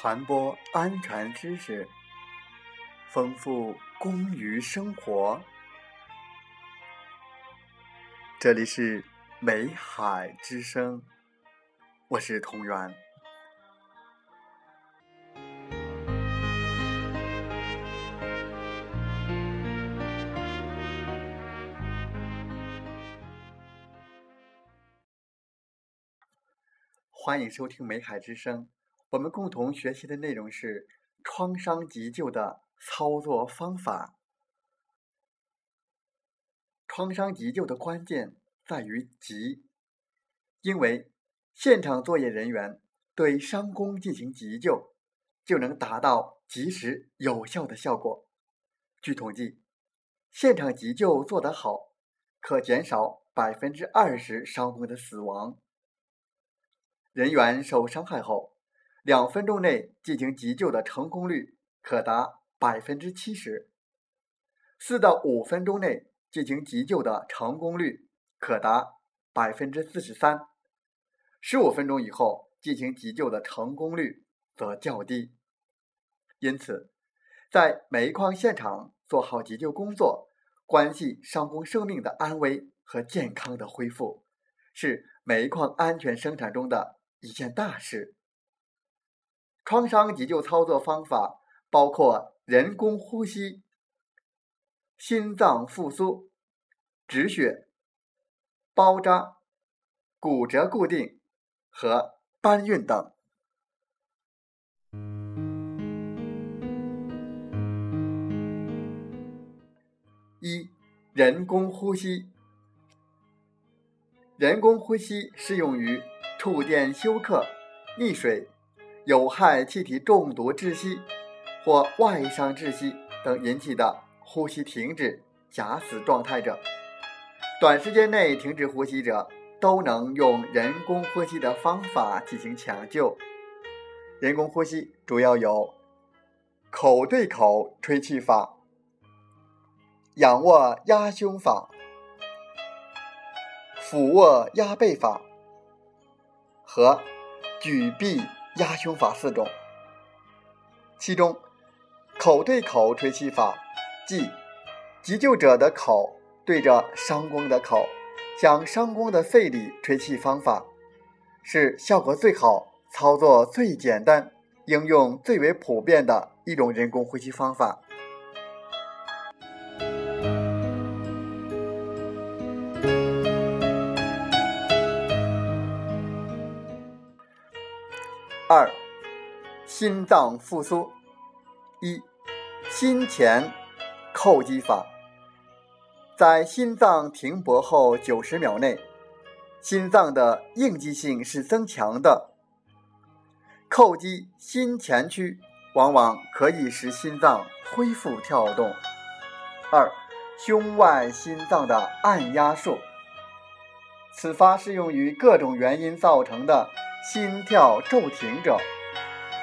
传播安全知识，丰富工于生活。这里是美海之声，我是同源。欢迎收听美海之声。我们共同学习的内容是创伤急救的操作方法。创伤急救的关键在于急，因为现场作业人员对伤工进行急救，就能达到及时有效的效果。据统计，现场急救做得好，可减少百分之二十伤工的死亡。人员受伤害后。两分钟内进行急救的成功率可达百分之七十，四到五分钟内进行急救的成功率可达百分之四十三，十五分钟以后进行急救的成功率则较低。因此，在煤矿现场做好急救工作，关系伤工生命的安危和健康的恢复，是煤矿安全生产中的一件大事。创伤急救操作方法包括人工呼吸、心脏复苏、止血、包扎、骨折固定和搬运等。一、人工呼吸。人工呼吸适用于触电休克、溺水。有害气体中毒窒息或外伤窒息等引起的呼吸停止、假死状态者，短时间内停止呼吸者，都能用人工呼吸的方法进行抢救。人工呼吸主要有口对口吹气法、仰卧压胸法、俯卧压背法和举臂。压胸法四种，其中口对口吹气法，即急救者的口对着伤工的口，向伤工的肺里吹气方法，是效果最好、操作最简单、应用最为普遍的一种人工呼吸方法。二、心脏复苏。一、心前叩击法。在心脏停泊后九十秒内，心脏的应激性是增强的。叩击心前区，往往可以使心脏恢复跳动。二、胸外心脏的按压术。此法适用于各种原因造成的。心跳骤停者，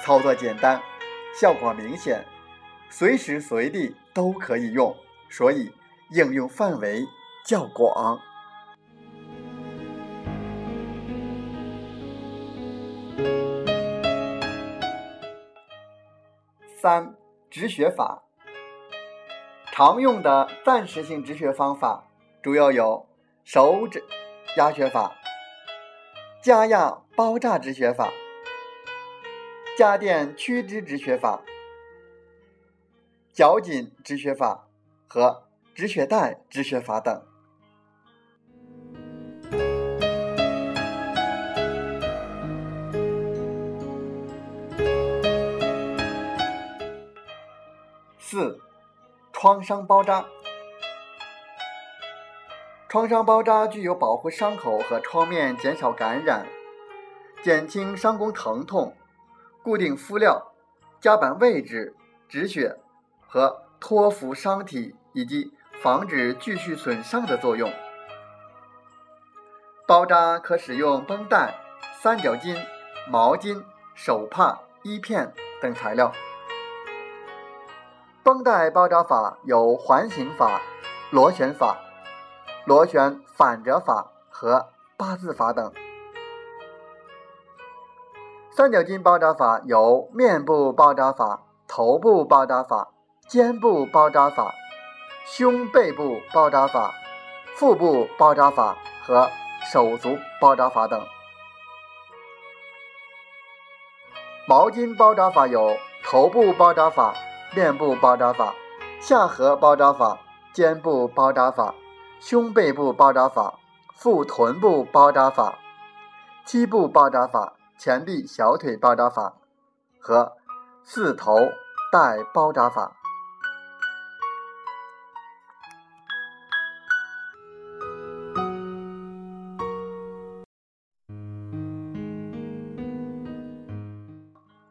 操作简单，效果明显，随时随地都可以用，所以应用范围较广。三止血法，常用的暂时性止血方法主要有手指压血法。加压包扎止血法、加电屈肢止血法、绞紧止血法和止血带止血法等。四、创伤包扎。创伤包扎具有保护伤口和创面、减少感染、减轻伤工疼痛、固定敷料、夹板位置、止血和托扶伤体以及防止继续损伤的作用。包扎可使用绷带、三角巾、毛巾、手帕、衣片等材料。绷带包扎法有环形法、螺旋法。螺旋反折法和八字法等。三角巾包扎法有面部包扎法、头部包扎法、肩部包扎法、胸背部包扎法、腹部包扎法和手足包扎法等。毛巾包扎法有头部包扎法、面部包扎法、下颌包扎法、肩部包扎法、胸背部包扎法、腹臀部包扎法、膝部包扎法。前臂、小腿包扎法和四头带包扎法。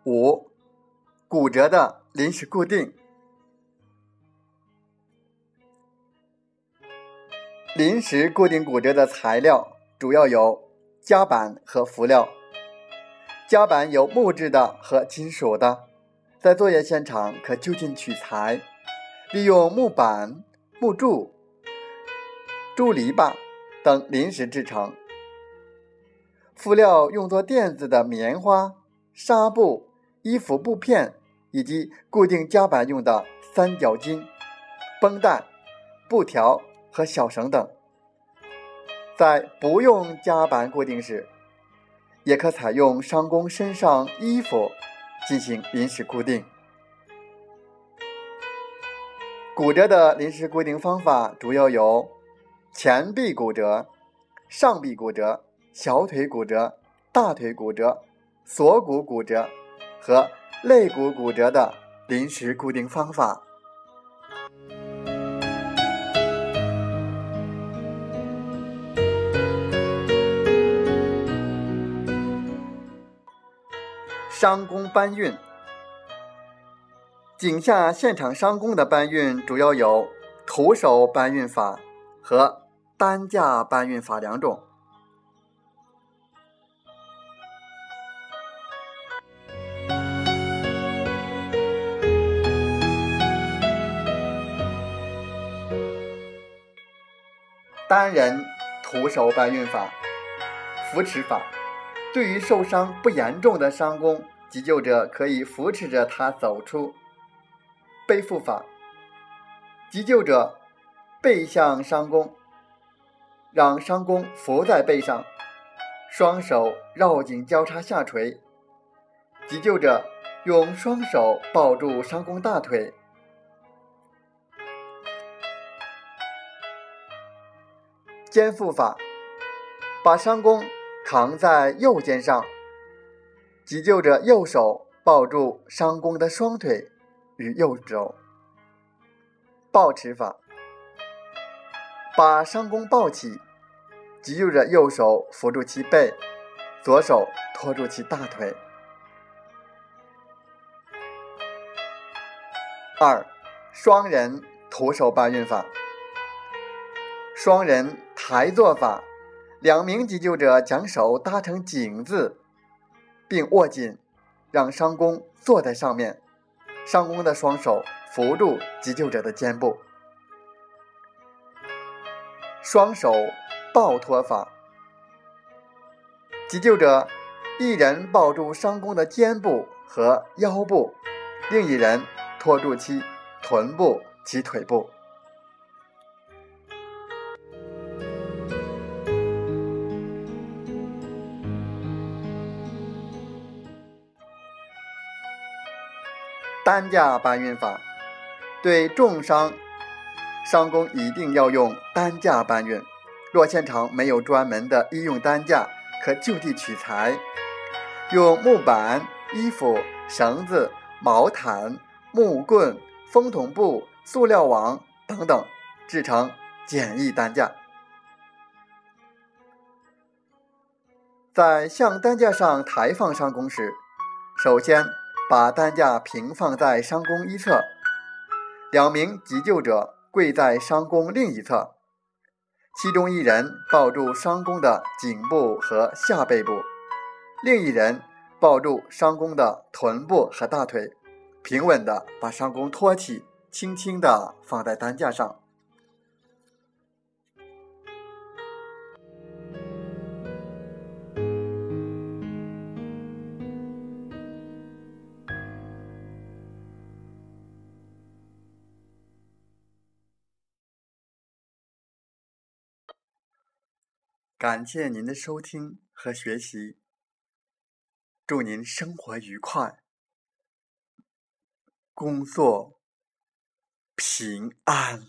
五、骨折的临时固定。临时固定骨折的材料主要有夹板和浮料。夹板有木质的和金属的，在作业现场可就近取材，利用木板、木柱、竹篱笆等临时制成。辅料用作垫子的棉花、纱布、衣服布片，以及固定夹板用的三角巾、绷带、布条和小绳等。在不用夹板固定时，也可采用伤工身上衣服进行临时固定。骨折的临时固定方法主要有前臂骨折、上臂骨折、小腿骨折、大腿骨折、锁骨骨折和肋骨骨折的临时固定方法。伤工搬运，井下现场伤工的搬运主要有徒手搬运法和担架搬运法两种。单人徒手搬运法，扶持法。对于受伤不严重的伤工，急救者可以扶持着他走出。背负法，急救者背向伤工，让伤工伏在背上，双手绕颈交叉下垂。急救者用双手抱住伤工大腿。肩负法，把伤工。扛在右肩上，急救者右手抱住伤工的双腿与右肘。抱持法，把伤工抱起，急救者右手扶住其背，左手托住其大腿。二，双人徒手搬运法，双人抬坐法。两名急救者将手搭成井字，并握紧，让伤工坐在上面。伤工的双手扶住急救者的肩部。双手抱托法，急救者一人抱住伤工的肩部和腰部，另一人托住其臀部及腿部。担架搬运法，对重伤伤工一定要用担架搬运。若现场没有专门的医用担架，可就地取材，用木板、衣服、绳子、毛毯、木棍、风筒布、塑料网等等制成简易担架。在向担架上抬放伤工时，首先。把担架平放在伤工一侧，两名急救者跪在伤工另一侧，其中一人抱住伤工的颈部和下背部，另一人抱住伤工的臀部和大腿，平稳地把伤工托起，轻轻地放在担架上。感谢您的收听和学习，祝您生活愉快，工作平安。